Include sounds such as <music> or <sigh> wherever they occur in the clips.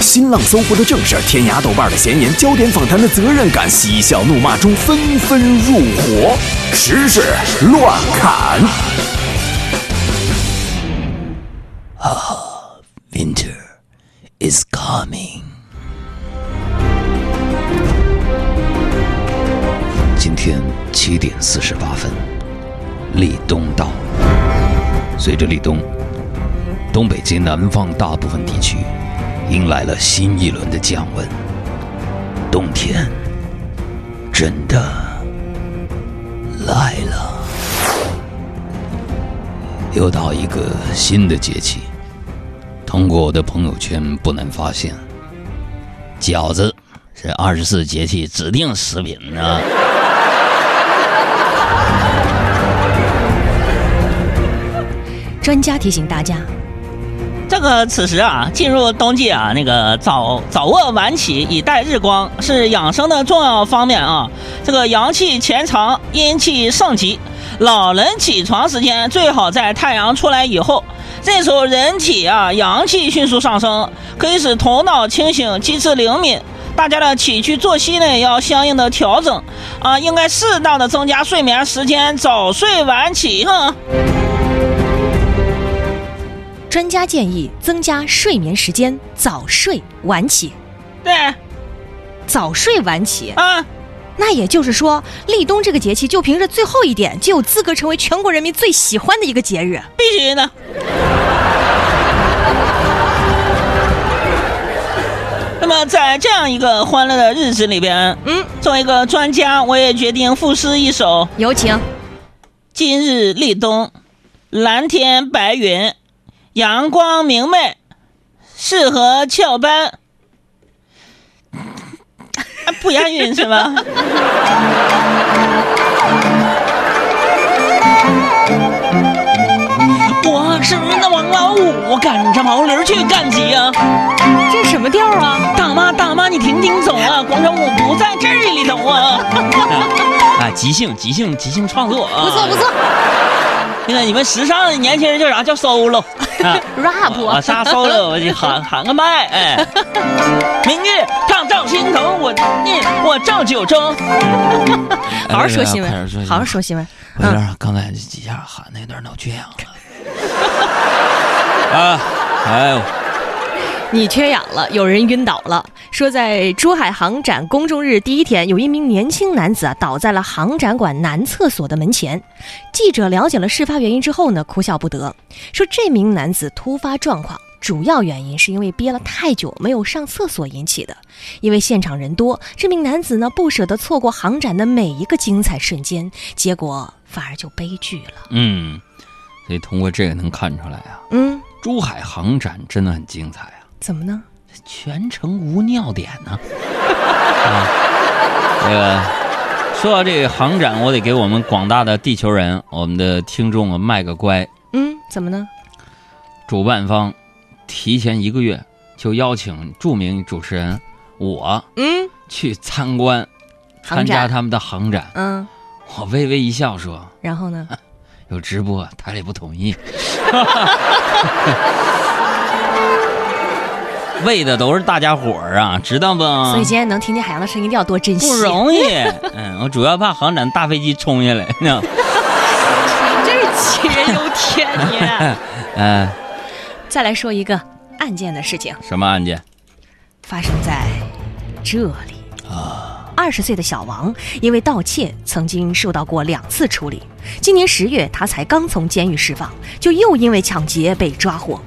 新浪、搜狐的正事，天涯、豆瓣的闲言，焦点访谈的责任感，嬉笑怒骂中纷纷入伙，时事乱砍。啊，Winter is coming。今天七点四十八分，立冬到。随着立冬，东北及南方大部分地区迎来了新一轮的降温。冬天真的来了，又到一个新的节气。通过我的朋友圈不难发现，饺子是二十四节气指定食品呢。专家提醒大家，这个此时啊，进入冬季啊，那个早早卧晚起以待日光是养生的重要方面啊。这个阳气潜藏，阴气盛极，老人起床时间最好在太阳出来以后，这时候人体啊阳气迅速上升，可以使头脑清醒，机智灵敏。大家的起居作息呢要相应的调整啊，应该适当的增加睡眠时间，早睡晚起哈。专家建议增加睡眠时间，早睡晚起。对，早睡晚起啊，那也就是说，立冬这个节气就凭着最后一点，就有资格成为全国人民最喜欢的一个节日。必须的。<laughs> 那么，在这样一个欢乐的日子里边，嗯，作为一个专家，我也决定赋诗一首。有请。今日立冬，蓝天白云。阳光明媚，适合翘班。<laughs> 不押韵是吗？<laughs> 我是那王老五，我赶着毛驴去赶集啊！这什么调啊？大妈大妈，你停停走啊！广场舞不在这里头啊！<laughs> 啊，即兴即兴即兴创作啊！不错不错。现在你们时尚的年轻人叫啥？叫 solo。<laughs> 啊，rap，我啥 solo，我就喊喊个麦，哎，明月烫照心头，我念我照九州。<laughs> 好好说新闻，好好说新闻。我有点刚才几下喊那段脑缺氧了。<laughs> 啊，哎呦。你缺氧了，有人晕倒了。说在珠海航展公众日第一天，有一名年轻男子啊倒在了航展馆男厕所的门前。记者了解了事发原因之后呢，哭笑不得，说这名男子突发状况主要原因是因为憋了太久没有上厕所引起的。因为现场人多，这名男子呢不舍得错过航展的每一个精彩瞬间，结果反而就悲剧了。嗯，所以通过这个能看出来啊，嗯，珠海航展真的很精彩啊。怎么呢？全程无尿点呢。<laughs> 啊，这个说到这个航展，我得给我们广大的地球人、我们的听众啊卖个乖。嗯，怎么呢？主办方提前一个月就邀请著名主持人我，嗯，去参观、参加他们的航展。嗯，我微微一笑说：“然后呢？<laughs> 有直播，台里不同意。<laughs> ” <laughs> 为的都是大家伙儿啊，知道不？所以今天能听见海洋的声音，一定要多珍惜。不容易，<laughs> 嗯，我主要怕航展大飞机冲下来，呢。<laughs> 真是杞人忧天，你。嗯。再来说一个案件的事情。什么案件？发生在这里啊。二十岁的小王因为盗窃，曾经受到过两次处理。今年十月，他才刚从监狱释放，就又因为抢劫被抓获。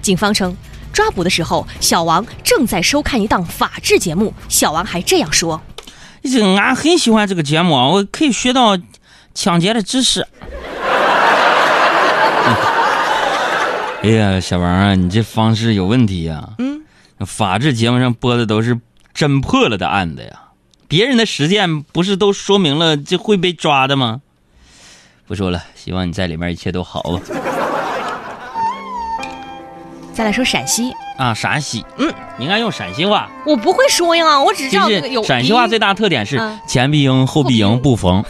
警方称。抓捕的时候，小王正在收看一档法制节目。小王还这样说：“这俺很喜欢这个节目，我可以学到抢劫的知识。<laughs> ”哎呀，小王啊，你这方式有问题呀！嗯，法制节目上播的都是侦破了的案子呀，别人的实践不是都说明了这会被抓的吗？不说了，希望你在里面一切都好吧。再来说陕西啊，陕西，嗯，应该用陕西话。我不会说呀，我只知道有。陕西话最大特点是前必迎，后必迎，不逢。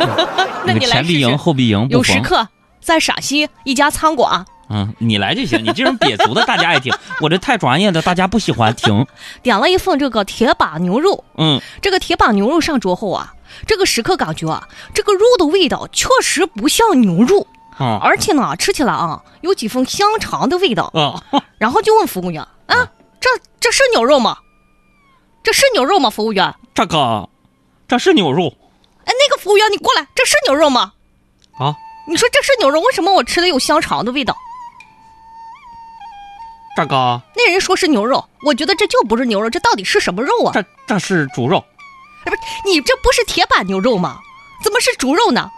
<laughs> 那你来前必迎，后必迎，不逢。有食客在陕西一家餐馆嗯，你来就行。你这种瘪足的，大家爱听；我这太专业的，大家不喜欢听。点了一份这个铁板牛肉。嗯，这个铁板牛肉上桌后啊，这个食客感觉啊，这个肉的味道确实不像牛肉，啊而且呢，吃起来啊有几分香肠的味道。啊，<laughs> 然后就问服务员啊，这这是牛肉吗？这是牛肉吗？服务员，这个这是牛肉哎，那个服务员，你过来，这是牛肉吗？啊，你说这是牛肉，为什么我吃的有香肠的味道？这个那人说是牛肉，我觉得这就不是牛肉，这到底是什么肉啊？这这是猪肉。哎，不是你这不是铁板牛肉吗？怎么是猪肉呢？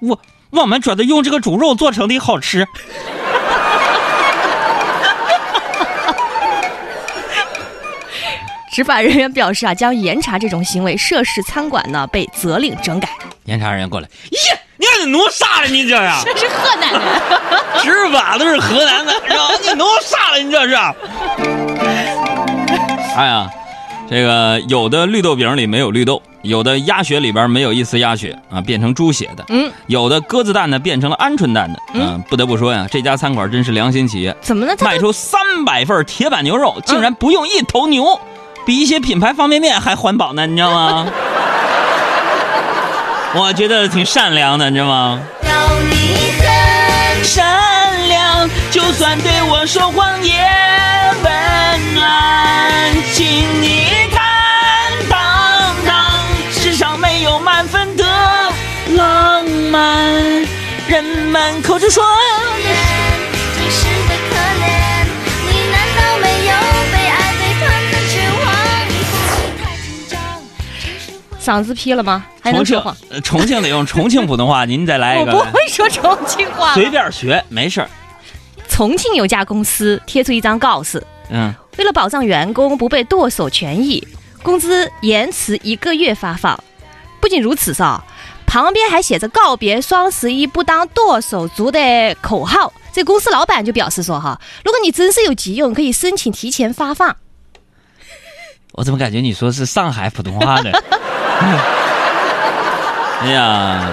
我我们觉得用这个猪肉做成的好吃。<laughs> 执法人员表示啊，将严查这种行为，涉事餐馆呢被责令整改。严查人员过来，咦，你让你弄啥了？你这是？<laughs> 这是河南的，<laughs> 执法都是河南的，然后你弄啥了？你这是？哎呀，这个有的绿豆饼里没有绿豆，有的鸭血里边没有一丝鸭血啊，变成猪血的。嗯，有的鸽子蛋呢变成了鹌鹑蛋的。嗯，不得不说呀，这家餐馆真是良心企业，怎么了？他卖出三百份铁板牛肉，竟然不用一头牛，比一些品牌方便面还环保呢，你知道吗？<laughs> 我觉得挺善良的，你知道吗？要你很善良，就算对我说谎也温暖。请你坦张，真实会嗓子劈了吗？还重庆能说谎？呃重庆得用 <laughs> 重庆普通话，您再来一个，我不会说重庆话。随便学，没事儿。重庆有家公司贴出一张告示，嗯，为了保障员工不被剁手权益，工资延迟一个月发放。不仅如此，啊，旁边还写着“告别双十一不当剁手族”的口号。这公司老板就表示说：“哈，如果你真是有急用，可以申请提前发放。我怎么感觉你说是上海普通话呢？<laughs> 哎呀，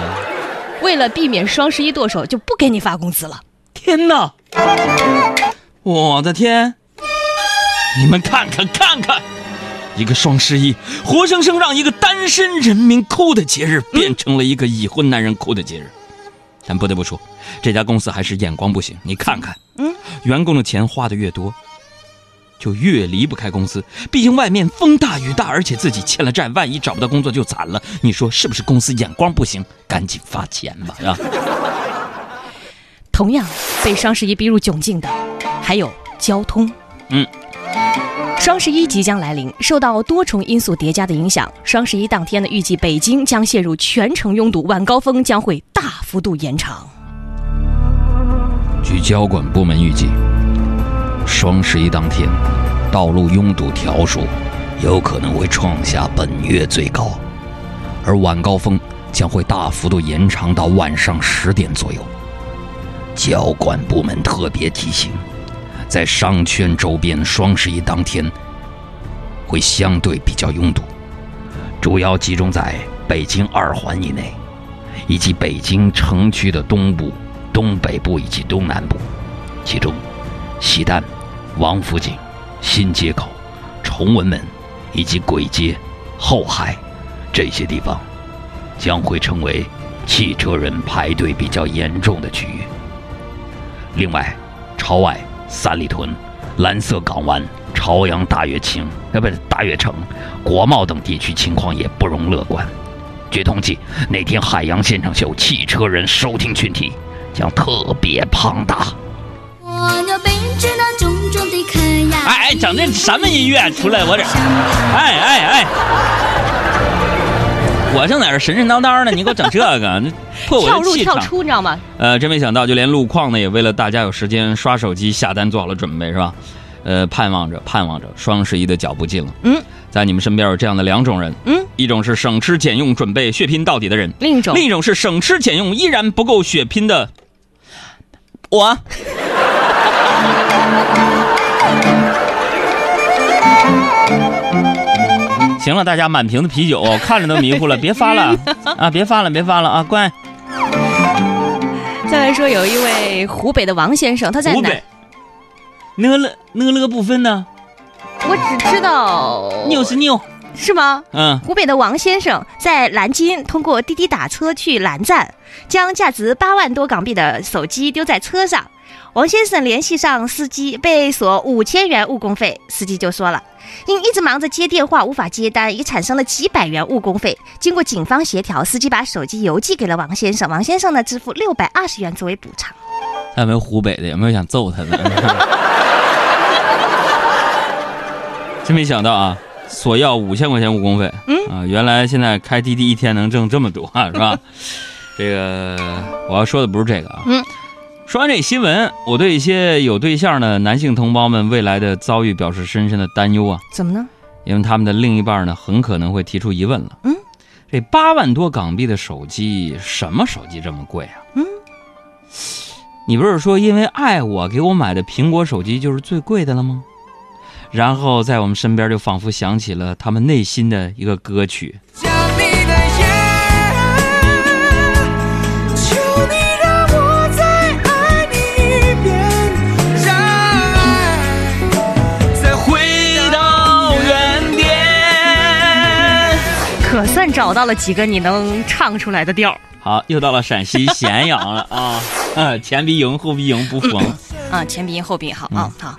为了避免双十一剁手，就不给你发工资了。天哪！我的天！你们看看看看，一个双十一，活生生让一个单身人民哭的节日，变成了一个已婚男人哭的节日。但不得不说，这家公司还是眼光不行。你看看，嗯，员工的钱花的越多，就越离不开公司。毕竟外面风大雨大，而且自己欠了债，万一找不到工作就惨了。你说是不是？公司眼光不行，赶紧发钱吧，是吧？同样被双十一逼入窘境的，还有交通。嗯，双十一即将来临，受到多重因素叠加的影响，双十一当天呢，预计北京将陷入全城拥堵，晚高峰将会大幅度延长。据交管部门预计，双十一当天，道路拥堵条数有可能会创下本月最高，而晚高峰将会大幅度延长到晚上十点左右。交管部门特别提醒，在商圈周边，双十一当天会相对比较拥堵，主要集中在北京二环以内，以及北京城区的东部、东北部以及东南部。其中，西单、王府井、新街口、崇文门以及簋街、后海这些地方，将会成为汽车人排队比较严重的区域。另外，朝外、三里屯、蓝色港湾、朝阳大悦清，呃，不是大悦城、国贸等地区情况也不容乐观。据统计，那天海洋现场秀汽车人收听群体将特别庞大。我要背着那重重的壳呀！哎哎，整这什么音乐出来？我这，哎哎哎，我正在这神神叨叨呢，你给我整这个，那破我跳入的气场。跳出，你知道吗？呃，真没想到，就连路况呢，也为了大家有时间刷手机下单做好了准备，是吧？呃，盼望着，盼望着双十一的脚步近了。嗯，在你们身边有这样的两种人，嗯，一种是省吃俭用准备血拼到底的人，另一种另一种是省吃俭用依然不够血拼的我。行了，大家满瓶的啤酒，看着都迷糊了，别发了啊！别发了，别发了啊！乖。再来说，有一位湖北的王先生，他在南湖北，哪了呢了个部分呢？我只知道牛是牛，是吗？嗯，湖北的王先生在南京通过滴滴打车去南站，将价值八万多港币的手机丢在车上。王先生联系上司机，被索五千元误工费。司机就说了，因一直忙着接电话，无法接单，已产生了几百元误工费。经过警方协调，司机把手机邮寄给了王先生，王先生呢支付六百二十元作为补偿。还有没有湖北的？有没有想揍他的？真没想到啊，索要五千块钱误工费。嗯啊，原来现在开滴滴一天能挣这么多啊，是吧？这个我要说的不是这个啊。嗯。说完这新闻，我对一些有对象的男性同胞们未来的遭遇表示深深的担忧啊，怎么呢？因为他们的另一半呢，很可能会提出疑问了。嗯，这八万多港币的手机，什么手机这么贵啊？嗯，你不是说因为爱我给我买的苹果手机就是最贵的了吗？然后在我们身边就仿佛响起了他们内心的一个歌曲。找到了几个你能唱出来的调儿好，又到了陕西咸阳了啊！<laughs> 嗯，前鼻音后鼻音不疯。啊，前鼻音后鼻音好啊好。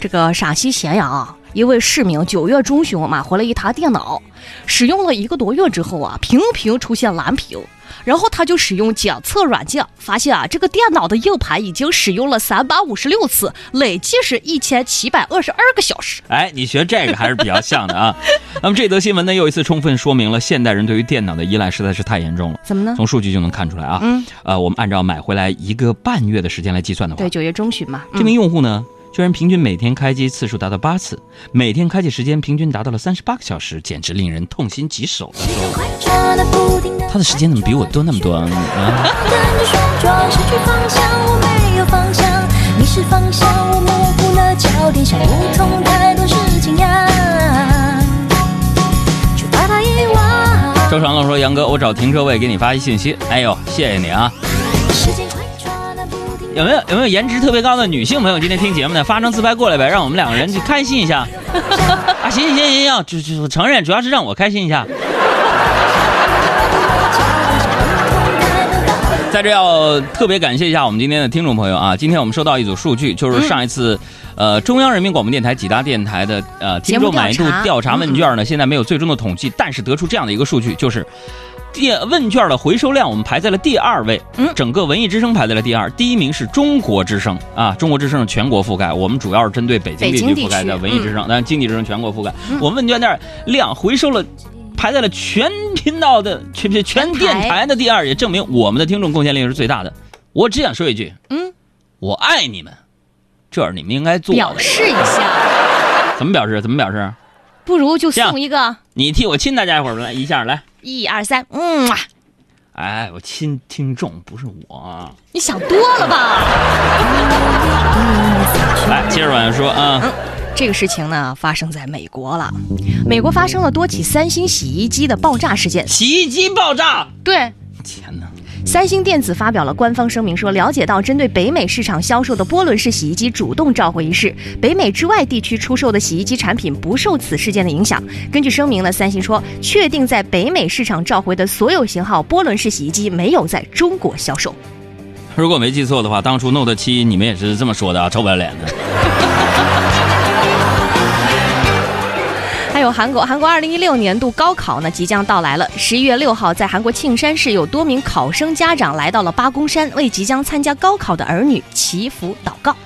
这个陕西咸阳啊，一位市民九月中旬买回了一台电脑，使用了一个多月之后啊，频频出现蓝屏，然后他就使用检测软件，发现啊，这个电脑的硬盘已经使用了三百五十六次，累计是一千七百二十二个小时。哎，你学这个还是比较像的啊。<laughs> 那么这则新闻呢，又一次充分说明了现代人对于电脑的依赖实在是太严重了。怎么呢？从数据就能看出来啊。嗯，呃，我们按照买回来一个半月的时间来计算的话，对，九月中旬嘛。这名用户呢，居然平均每天开机次数达到八次，每天开机时间平均达到了三十八个小时，简直令人痛心疾首的说。他的时间怎么比我多那么多啊？周长乐说：“杨哥，我找停车位给你发一信息。哎呦，谢谢你啊！时间有没有有没有颜值特别高的女性朋友今天听节目的，发张自拍过来呗，让我们两个人去开心一下。<laughs> 啊，行行行行行，就就我承认，主要是让我开心一下。在这要特别感谢一下我们今天的听众朋友啊！今天我们收到一组数据，就是上一次，呃，中央人民广播电台几大电台的呃听众满意度调查问卷呢，现在没有最终的统计，但是得出这样的一个数据，就是。电问卷的回收量，我们排在了第二位，嗯整个文艺之声排在了第二，第一名是中国之声啊，中国之声是全国覆盖，我们主要是针对北京地北京地区覆盖的文艺之声，但是经济之声全国覆盖，我们问卷量量回收了。排在了全频道的全全全电台的第二，也证明我们的听众贡献力是最大的。我只想说一句，嗯，我爱你们，这是你们应该做的。表示一下，<laughs> 怎么表示？怎么表示？不如就送一个你替我亲大家一会儿来一下来。一二三，嗯啊，哎，我亲听众不是我啊。你想多了吧？来，接着往下说啊。这个事情呢，发生在美国了。美国发生了多起三星洗衣机的爆炸事件。洗衣机爆炸！对，天哪！三星电子发表了官方声明说，了解到针对北美市场销售的波轮式洗衣机主动召回一事，北美之外地区出售的洗衣机产品不受此事件的影响。根据声明呢，三星说，确定在北美市场召回的所有型号波轮式洗衣机没有在中国销售。如果没记错的话，当初 Note 七你们也是这么说的啊，臭不要脸的。韩国，韩国二零一六年度高考呢即将到来了。十一月六号，在韩国庆山市，有多名考生家长来到了八公山，为即将参加高考的儿女祈福祷告。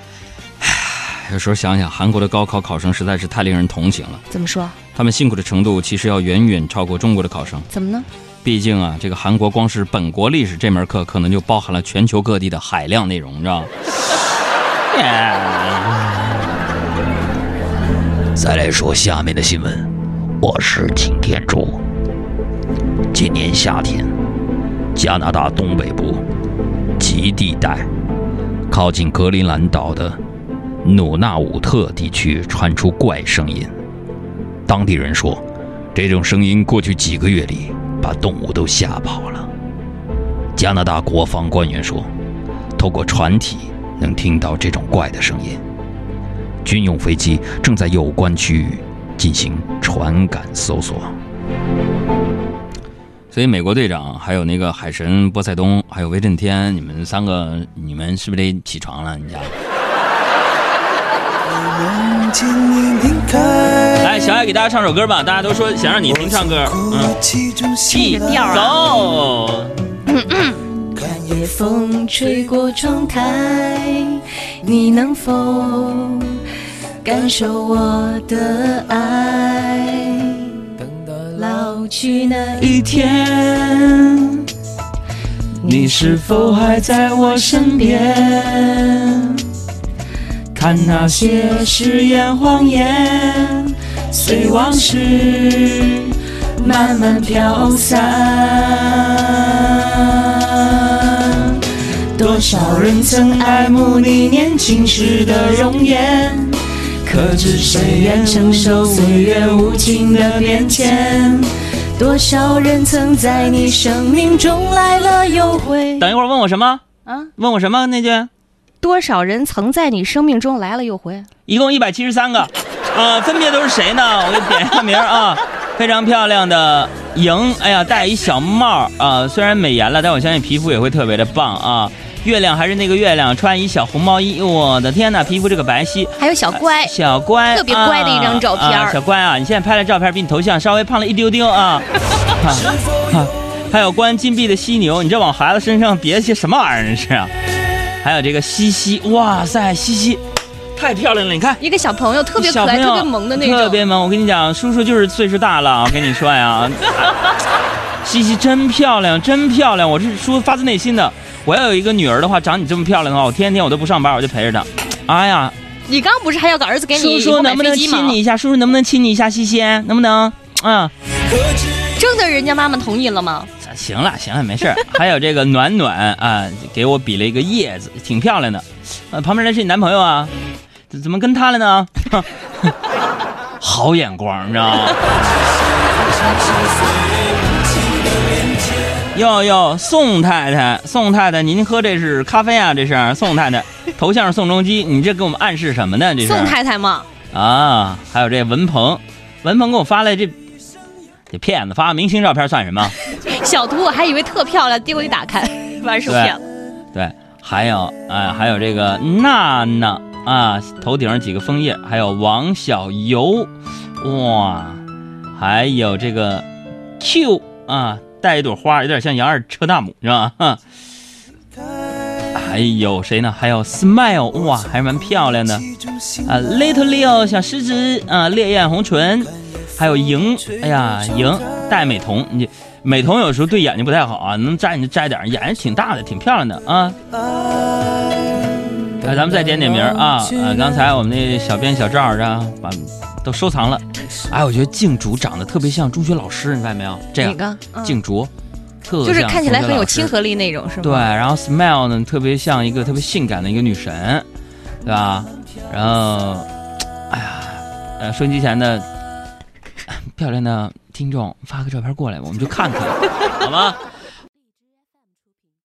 有时候想想，韩国的高考考生实在是太令人同情了，怎么说？他们辛苦的程度其实要远远超过中国的考生。怎么呢？毕竟啊，这个韩国光是本国历史这门课，可能就包含了全球各地的海量内容，你知道吗？<laughs> 再来说下面的新闻，我是擎天柱。今年夏天，加拿大东北部极地带靠近格陵兰岛的努纳武特地区传出怪声音。当地人说，这种声音过去几个月里把动物都吓跑了。加拿大国防官员说，透过船体能听到这种怪的声音。军用飞机正在有关区域进行传感搜索。所以，美国队长还有那个海神波塞冬，还有威震天，你们三个，你们是不是得起床了？你家来，小爱给大家唱首歌吧，大家都说想让你听唱歌，嗯，其中一心调啊走。看夜风吹过窗台，你能否感受我的爱？等到老去那一天，你是否还在我身边？看那些誓言谎言，随往事慢慢飘散。多少人曾爱慕你年轻时的容颜，可知谁愿承受岁月无情的变迁？多少人曾在你生命中来了又回？等一会儿问我什么？啊，问我什么？那句多少人曾在你生命中来了又回？一共一百七十三个，呃，分别都是谁呢？我给点一下名儿啊，<laughs> 非常漂亮的莹，哎呀，戴一小帽儿啊，虽然美颜了，但我相信皮肤也会特别的棒啊。月亮还是那个月亮，穿一小红毛衣，我的天呐，皮肤这个白皙，还有小乖，小乖，特别乖的一张照片啊啊小乖啊，你现在拍的照片比你头像稍微胖了一丢丢啊。<laughs> 啊啊还有关禁闭的犀牛，你这往孩子身上别些什么玩意儿是啊？还有这个西西，哇塞，西西太漂亮了，你看。一个小朋友特别可爱、特别萌的那种，特别萌。我跟你讲，叔叔就是岁数大了，我跟你说呀，西西真漂亮，真漂亮。我是说发自内心的，我要有一个女儿的话，长你这么漂亮的话，我天天我都不上班，我就陪着她。哎呀，你刚不是还要个儿子给你叔叔能不能亲你一下？叔叔能不能亲你一下？西西，能不能？啊，征得人家妈妈同意了吗？行了行了，没事儿。还有这个暖暖啊，给我比了一个叶子，挺漂亮的。呃，旁边那是你男朋友啊？怎怎么跟他了呢？<laughs> 好眼光，你知道吗？哟哟，宋太太，宋太太，您喝这是咖啡啊？这是宋太太，<laughs> 头像是宋仲基，你这给我们暗示什么呢？这是宋太太吗，啊，还有这文鹏，文鹏给我发来这这骗子发明星照片算什么？<laughs> 小图我还以为特漂亮，结果一打开，完是对骗子。对，还有哎，还有这个娜娜啊，头顶上几个枫叶，还有王小游，哇，还有这个 Q 啊，带一朵花，有点像杨二车大母，是吧？哈还有谁呢？还有 Smile，哇，还是蛮漂亮的啊，Little Leo 小狮子啊，烈焰红唇，还有莹，哎呀，莹戴美瞳，你美瞳有时候对眼睛不太好啊，能摘你就摘点，眼睛挺大的，挺漂亮的啊。来，咱们再点点名啊啊！刚才我们那小编小赵儿啊，把都收藏了。哎，我觉得静竹长得特别像中学老师，你发现没有？这哪样，静竹，特就是看起来很有亲和力那种，是吗？对，然后 Smile 呢，特别像一个特别性感的一个女神，对吧？然后，哎呀，呃，收音机前的 <laughs> 漂亮的听众发个照片过来，我们就看看，好吗？